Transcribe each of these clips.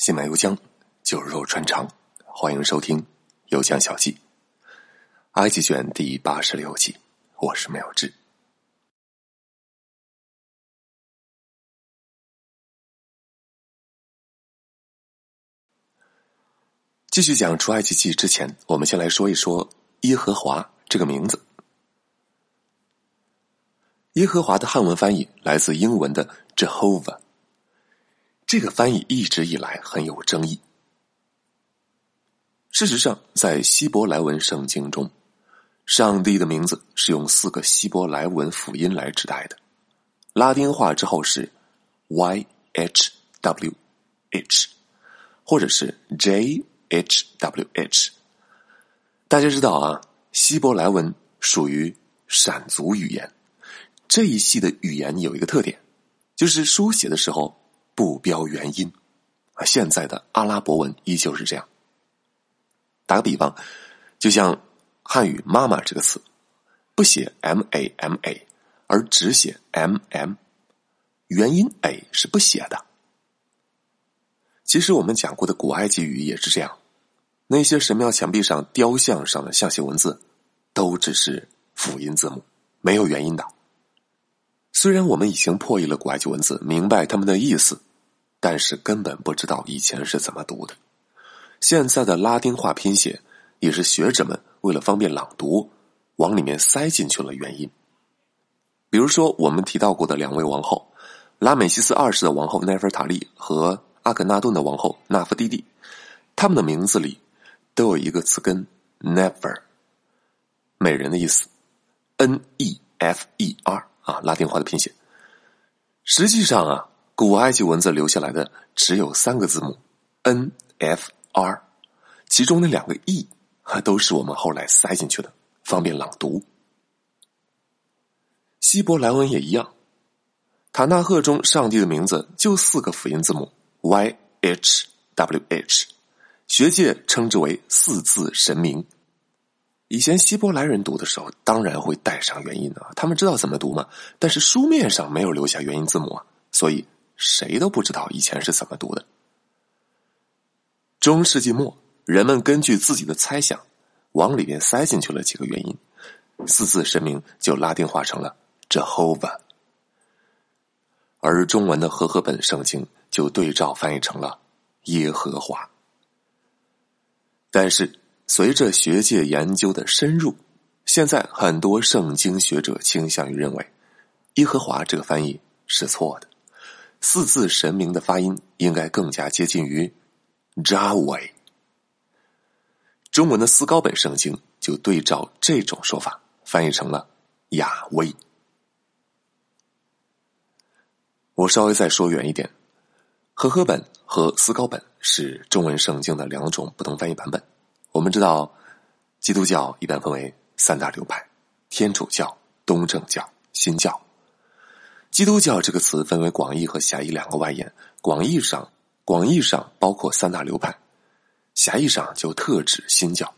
心满油江，酒肉穿肠。欢迎收听《油江小记》埃及卷第八十六集。我是妙志。继续讲出埃及记之前，我们先来说一说耶和华这个名字。耶和华的汉文翻译来自英文的 Jehovah。这个翻译一直以来很有争议。事实上，在希伯来文圣经中，上帝的名字是用四个希伯来文辅音来指代的，拉丁化之后是 Y H W H，或者是 J H W H。大家知道啊，希伯来文属于闪族语言，这一系的语言有一个特点，就是书写的时候。不标元音，啊，现在的阿拉伯文依旧是这样。打个比方，就像汉语“妈妈”这个词，不写 m a m a，而只写 m m，元音 a 是不写的。其实我们讲过的古埃及语也是这样，那些神庙墙壁上雕像上的象形文字，都只是辅音字母，没有元音的。虽然我们已经破译了古埃及文字，明白他们的意思。但是根本不知道以前是怎么读的。现在的拉丁化拼写也是学者们为了方便朗读，往里面塞进去了元音。比如说，我们提到过的两位王后，拉美西斯二世的王后奈菲塔利和阿肯纳顿的王后纳夫蒂蒂，他们的名字里都有一个词根 “never”，美人的意思，n e f e r 啊，拉丁化的拼写。实际上啊。古埃及文字留下来的只有三个字母，n f r，其中的两个 e 都是我们后来塞进去的，方便朗读。希伯来文也一样，塔纳赫中上帝的名字就四个辅音字母 y h w h，学界称之为四字神明。以前希伯来人读的时候，当然会带上元音啊，他们知道怎么读嘛，但是书面上没有留下元音字母啊，所以。谁都不知道以前是怎么读的。中世纪末，人们根据自己的猜想，往里面塞进去了几个元音，四字神明就拉丁化成了 Jehovah，而中文的和合本圣经就对照翻译成了耶和华。但是，随着学界研究的深入，现在很多圣经学者倾向于认为，耶和华这个翻译是错的。四字神明的发音应该更加接近于 j a w a。中文的思高本圣经就对照这种说法翻译成了“亚威”。我稍微再说远一点，和合本和思高本是中文圣经的两种不同翻译版本。我们知道，基督教一般分为三大流派：天主教、东正教、新教。基督教这个词分为广义和狭义两个外延。广义上，广义上包括三大流派；狭义上就特指新教。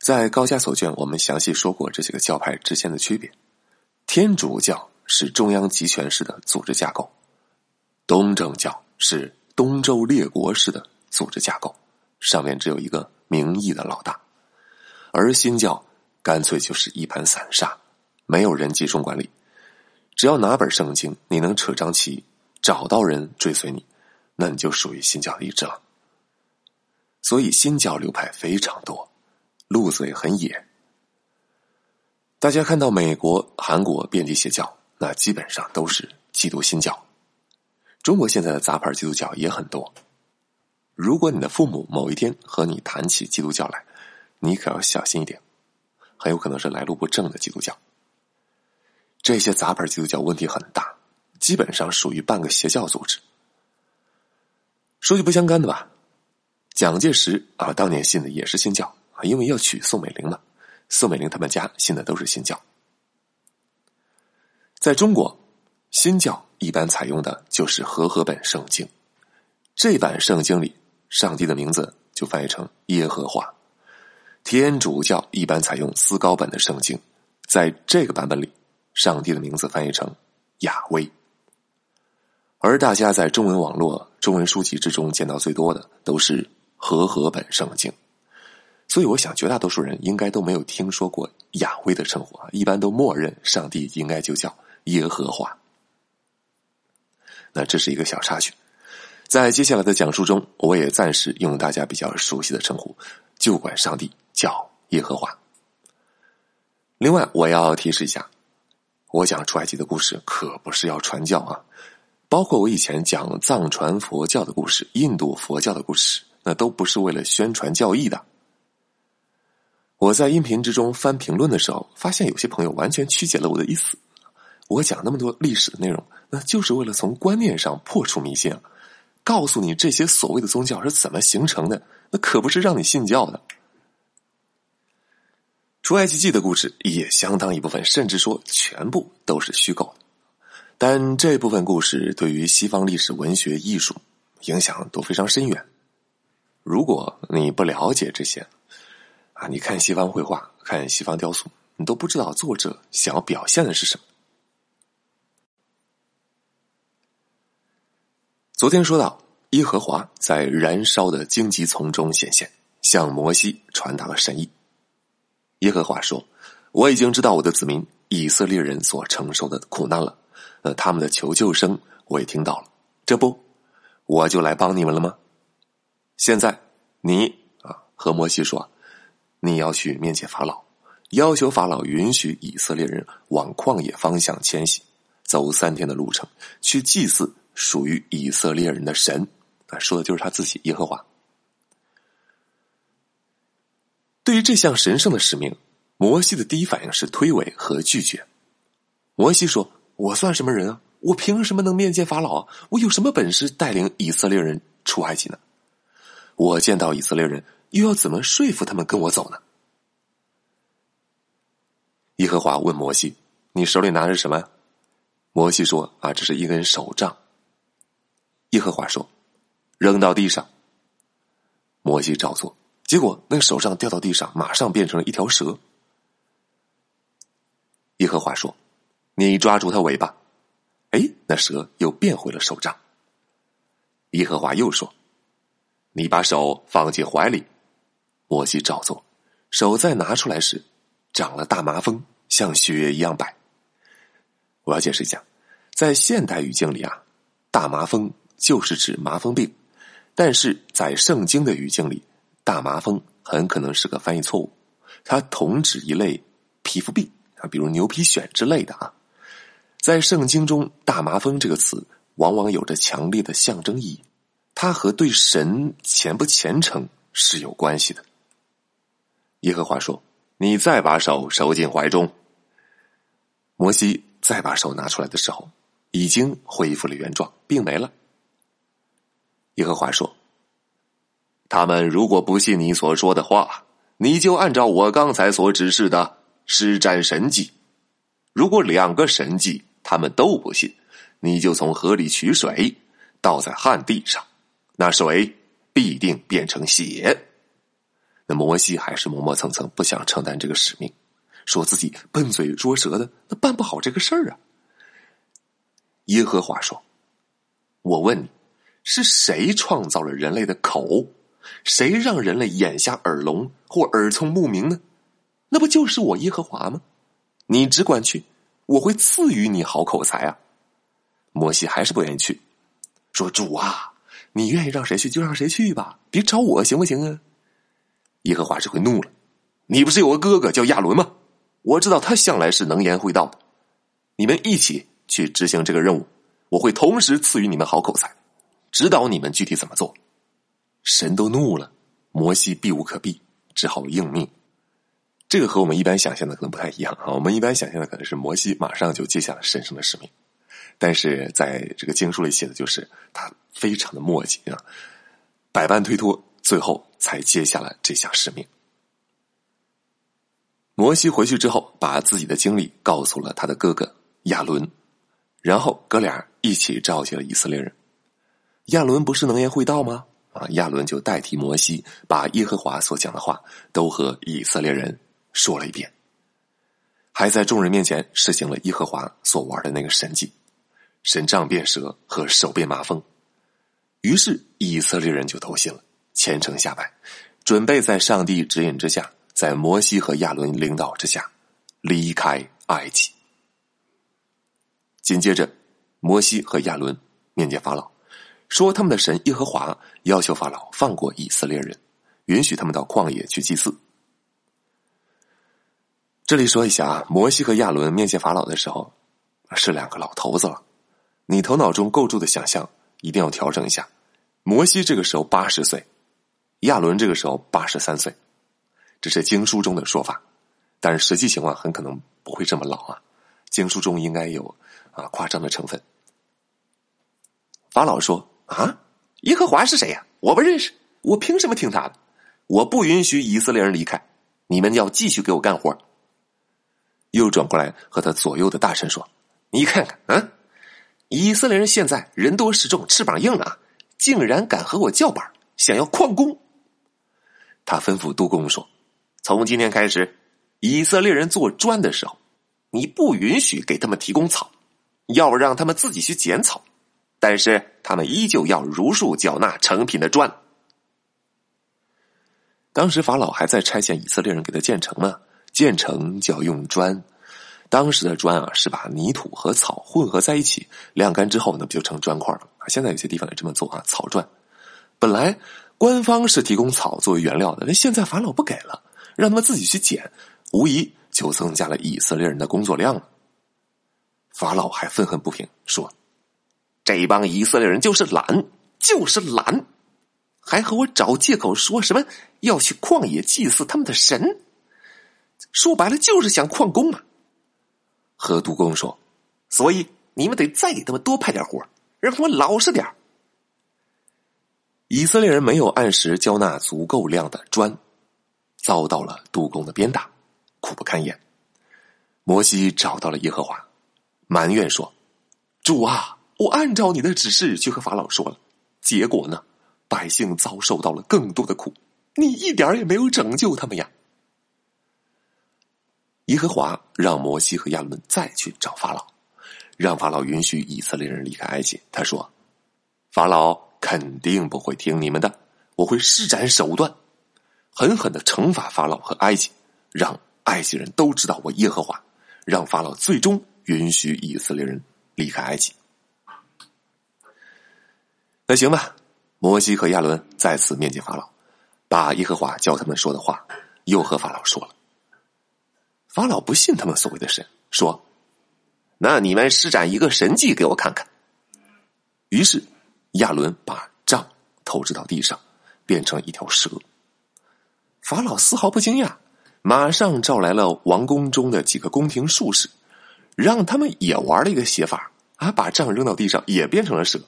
在高加索卷，我们详细说过这几个教派之间的区别。天主教是中央集权式的组织架构，东正教是东周列国式的组织架构，上面只有一个名义的老大；而新教干脆就是一盘散沙，没有人集中管理。只要哪本圣经你能扯张旗，找到人追随你，那你就属于新教的一支了。所以新教流派非常多，路子也很野。大家看到美国、韩国遍地邪教，那基本上都是基督新教。中国现在的杂牌基督教也很多。如果你的父母某一天和你谈起基督教来，你可要小心一点，很有可能是来路不正的基督教。这些杂牌基督教问题很大，基本上属于半个邪教组织。说句不相干的吧，蒋介石啊，当年信的也是新教啊，因为要娶宋美龄嘛。宋美龄他们家信的都是新教。在中国，新教一般采用的就是和合本圣经，这版圣经里上帝的名字就翻译成耶和华。天主教一般采用思高本的圣经，在这个版本里。上帝的名字翻译成亚威，而大家在中文网络中文书籍之中见到最多的都是和合本圣经，所以我想绝大多数人应该都没有听说过亚威的称呼啊，一般都默认上帝应该就叫耶和华。那这是一个小插曲，在接下来的讲述中，我也暂时用大家比较熟悉的称呼，就管上帝叫耶和华。另外，我要提示一下，我讲出埃及的故事可不是要传教啊。包括我以前讲藏传佛教的故事、印度佛教的故事，那都不是为了宣传教义的。我在音频之中翻评论的时候，发现有些朋友完全曲解了我的意思。我讲那么多历史的内容，那就是为了从观念上破除迷信啊，告诉你这些所谓的宗教是怎么形成的，那可不是让你信教的。出埃及记的故事也相当一部分，甚至说全部都是虚构的。但这部分故事对于西方历史文学艺术影响都非常深远。如果你不了解这些，啊，你看西方绘画、看西方雕塑，你都不知道作者想要表现的是什么。昨天说到，耶和华在燃烧的荆棘丛中显现，向摩西传达了神意。耶和华说：“我已经知道我的子民以色列人所承受的苦难了。”呃，他们的求救声我也听到了，这不，我就来帮你们了吗？现在你啊和摩西说，你要去面见法老，要求法老允许以色列人往旷野方向迁徙，走三天的路程，去祭祀属于以色列人的神。啊，说的就是他自己耶和华。对于这项神圣的使命，摩西的第一反应是推诿和拒绝。摩西说。我算什么人啊？我凭什么能面见法老啊？我有什么本事带领以色列人出埃及呢？我见到以色列人，又要怎么说服他们跟我走呢？耶和华问摩西：“你手里拿着什么？”摩西说：“啊，这是一根手杖。”耶和华说：“扔到地上。”摩西照做，结果那手杖掉到地上，马上变成了一条蛇。耶和华说。你抓住它尾巴，哎，那蛇又变回了手杖。耶和华又说：“你把手放进怀里。”摩西照做，手再拿出来时，长了大麻风，像雪一样白。我要解释一下，在现代语境里啊，大麻风就是指麻风病，但是在圣经的语境里，大麻风很可能是个翻译错误，它同指一类皮肤病啊，比如牛皮癣之类的啊。在圣经中，“大麻风”这个词往往有着强烈的象征意义，它和对神虔不虔诚是有关系的。耶和华说：“你再把手收进怀中。”摩西再把手拿出来的时候，已经恢复了原状，病没了。耶和华说：“他们如果不信你所说的话，你就按照我刚才所指示的施展神迹。如果两个神迹，”他们都不信，你就从河里取水，倒在旱地上，那水必定变成血。那摩西还是磨磨蹭蹭，不想承担这个使命，说自己笨嘴拙舌的，那办不好这个事儿啊。耶和华说：“我问你，是谁创造了人类的口？谁让人类眼瞎耳聋或耳聪目明呢？那不就是我耶和华吗？你只管去。”我会赐予你好口才啊！摩西还是不愿意去，说：“主啊，你愿意让谁去就让谁去吧，别找我行不行啊？”耶和华这回怒了：“你不是有个哥哥叫亚伦吗？我知道他向来是能言会道的，你们一起去执行这个任务，我会同时赐予你们好口才，指导你们具体怎么做。”神都怒了，摩西避无可避，只好应命。这个和我们一般想象的可能不太一样啊！我们一般想象的可能是摩西马上就接下了神圣的使命，但是在这个经书里写的就是他非常的磨叽啊，百般推脱，最后才接下了这项使命。摩西回去之后，把自己的经历告诉了他的哥哥亚伦，然后哥俩一起召集了以色列人。亚伦不是能言会道吗？啊，亚伦就代替摩西，把耶和华所讲的话都和以色列人。说了一遍，还在众人面前实行了耶和华所玩的那个神迹：神杖变蛇和手变麻风。于是以色列人就投信了，虔诚下拜，准备在上帝指引之下，在摩西和亚伦领导之下离开埃及。紧接着，摩西和亚伦面见法老，说他们的神耶和华要求法老放过以色列人，允许他们到旷野去祭祀。这里说一下啊，摩西和亚伦面见法老的时候，是两个老头子了。你头脑中构筑的想象一定要调整一下。摩西这个时候八十岁，亚伦这个时候八十三岁，这是经书中的说法，但是实际情况很可能不会这么老啊。经书中应该有啊夸张的成分。法老说：“啊，耶和华是谁呀？我不认识，我凭什么听他的？我不允许以色列人离开，你们要继续给我干活。”又转过来和他左右的大臣说：“你看看，啊，以色列人现在人多势众，翅膀硬了，竟然敢和我叫板，想要旷工。”他吩咐督工说：“从今天开始，以色列人做砖的时候，你不允许给他们提供草，要让他们自己去捡草，但是他们依旧要如数缴纳成品的砖。”当时法老还在差遣以色列人给他建城呢。建成就要用砖，当时的砖啊是把泥土和草混合在一起，晾干之后呢不就成砖块了啊？现在有些地方也这么做啊，草砖。本来官方是提供草作为原料的，那现在法老不给了，让他们自己去捡，无疑就增加了以色列人的工作量了。法老还愤恨不平，说：“这帮以色列人就是懒，就是懒，还和我找借口说什么要去旷野祭祀他们的神。”说白了就是想旷工嘛。和督工说，所以你们得再给他们多派点活，让他们老实点以色列人没有按时交纳足够量的砖，遭到了督工的鞭打，苦不堪言。摩西找到了耶和华，埋怨说：“主啊，我按照你的指示去和法老说了，结果呢，百姓遭受到了更多的苦，你一点也没有拯救他们呀。”耶和华让摩西和亚伦再去找法老，让法老允许以色列人离开埃及。他说：“法老肯定不会听你们的，我会施展手段，狠狠的惩罚法老和埃及，让埃及人都知道我耶和华，让法老最终允许以色列人离开埃及。”那行吧，摩西和亚伦再次面见法老，把耶和华教他们说的话又和法老说了。法老不信他们所谓的神，说：“那你们施展一个神迹给我看看。”于是亚伦把杖投掷到地上，变成一条蛇。法老丝毫不惊讶，马上召来了王宫中的几个宫廷术士，让他们也玩了一个写法啊，把杖扔到地上也变成了蛇。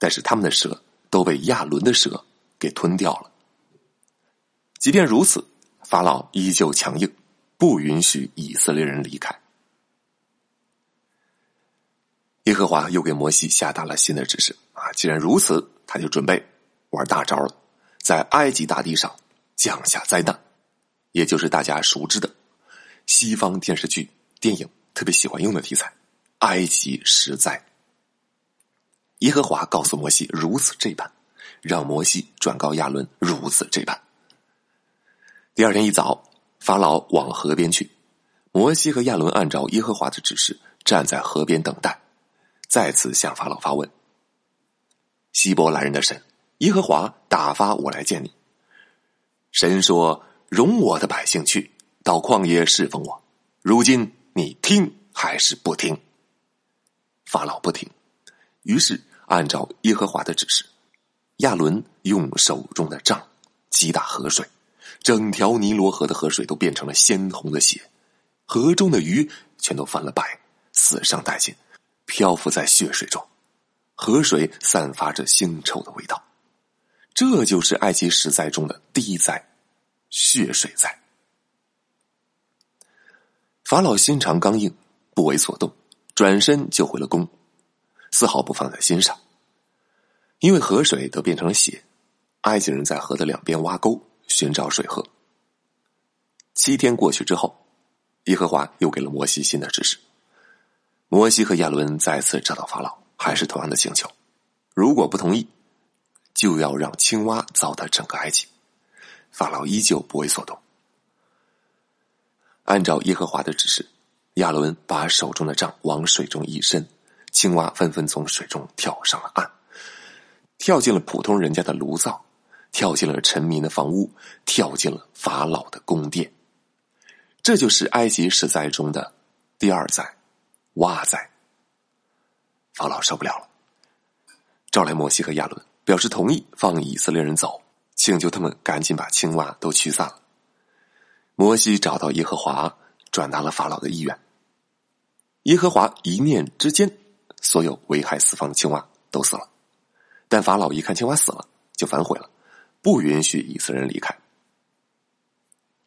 但是他们的蛇都被亚伦的蛇给吞掉了。即便如此。法老依旧强硬，不允许以色列人离开。耶和华又给摩西下达了新的指示啊！既然如此，他就准备玩大招了，在埃及大地上降下灾难，也就是大家熟知的西方电视剧、电影特别喜欢用的题材——埃及十灾。耶和华告诉摩西如此这般，让摩西转告亚伦如此这般。第二天一早，法老往河边去，摩西和亚伦按照耶和华的指示站在河边等待，再次向法老发问：“希伯来人的神耶和华打发我来见你。神说：容我的百姓去到旷野侍奉我。如今你听还是不听？”法老不听，于是按照耶和华的指示，亚伦用手中的杖击打河水。整条尼罗河的河水都变成了鲜红的血，河中的鱼全都翻了白，死伤殆尽，漂浮在血水中，河水散发着腥臭的味道。这就是埃及十灾中的第一灾——血水灾。法老心肠刚硬，不为所动，转身就回了宫，丝毫不放在心上。因为河水都变成了血，埃及人在河的两边挖沟。寻找水喝。七天过去之后，耶和华又给了摩西新的指示。摩西和亚伦再次找到法老，还是同样的请求：如果不同意，就要让青蛙糟蹋整个埃及。法老依旧不为所动。按照耶和华的指示，亚伦把手中的杖往水中一伸，青蛙纷纷从水中跳上了岸，跳进了普通人家的炉灶，跳进了臣民的房屋，跳进了法老的宫殿。这就是埃及十灾中的第二灾——蛙灾。法老受不了了，召来摩西和亚伦，表示同意放以色列人走，请求他们赶紧把青蛙都驱散了。摩西找到耶和华，转达了法老的意愿。耶和华一念之间，所有危害四方的青蛙都死了。但法老一看青蛙死了，就反悔了，不允许以色列人离开。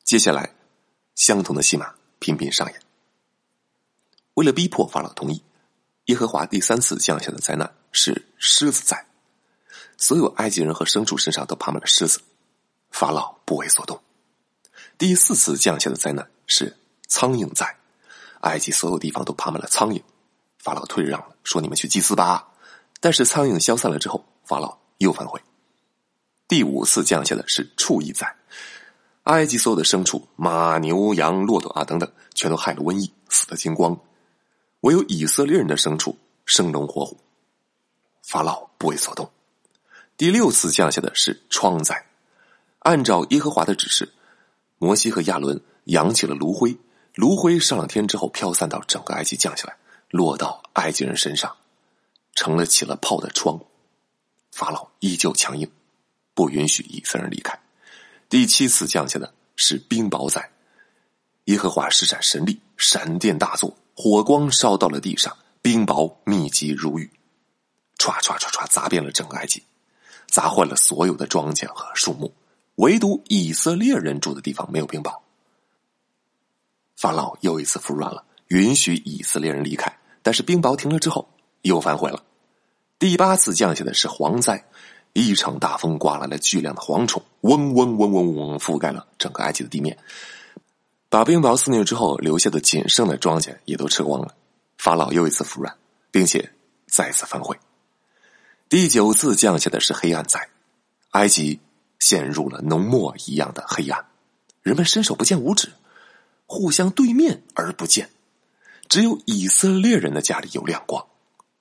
接下来。相同的戏码频频上演。为了逼迫法老同意，耶和华第三次降下的灾难是狮子灾，所有埃及人和牲畜身上都爬满了狮子，法老不为所动。第四次降下的灾难是苍蝇灾，埃及所有地方都爬满了苍蝇，法老退让了，说你们去祭祀吧。但是苍蝇消散了之后，法老又反悔。第五次降下的是畜疫灾。埃及所有的牲畜，马、牛、羊、骆驼啊等等，全都害了瘟疫，死的精光。唯有以色列人的牲畜生龙活虎，法老不为所动。第六次降下的是疮灾，按照耶和华的指示，摩西和亚伦扬起了炉灰，炉灰上了天之后飘散到整个埃及降下来，落到埃及人身上，成了起了泡的疮。法老依旧强硬，不允许以色列人离开。第七次降下的是冰雹灾，耶和华施展神力，闪电大作，火光烧到了地上，冰雹密集如雨，唰唰唰唰砸遍了整个埃及，砸坏了所有的庄稼和树木，唯独以色列人住的地方没有冰雹。法老又一次服软了，允许以色列人离开，但是冰雹停了之后又反悔了。第八次降下的是蝗灾。一场大风刮来了巨量的蝗虫，嗡嗡嗡嗡嗡覆盖了整个埃及的地面，把冰雹肆虐之后留下的仅剩的庄稼也都吃光了。法老又一次服软，并且再次反悔。第九次降下的是黑暗灾，埃及陷入了浓墨一样的黑暗，人们伸手不见五指，互相对面而不见，只有以色列人的家里有亮光。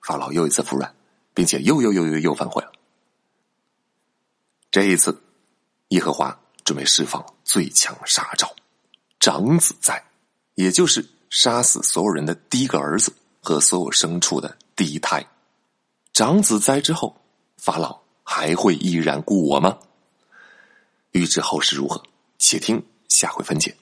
法老又一次服软，并且又又又又又反悔了。这一次，耶和华准备释放最强杀招——长子灾，也就是杀死所有人的第一个儿子和所有牲畜的第一胎。长子灾之后，法老还会依然顾我吗？欲知后事如何，且听下回分解。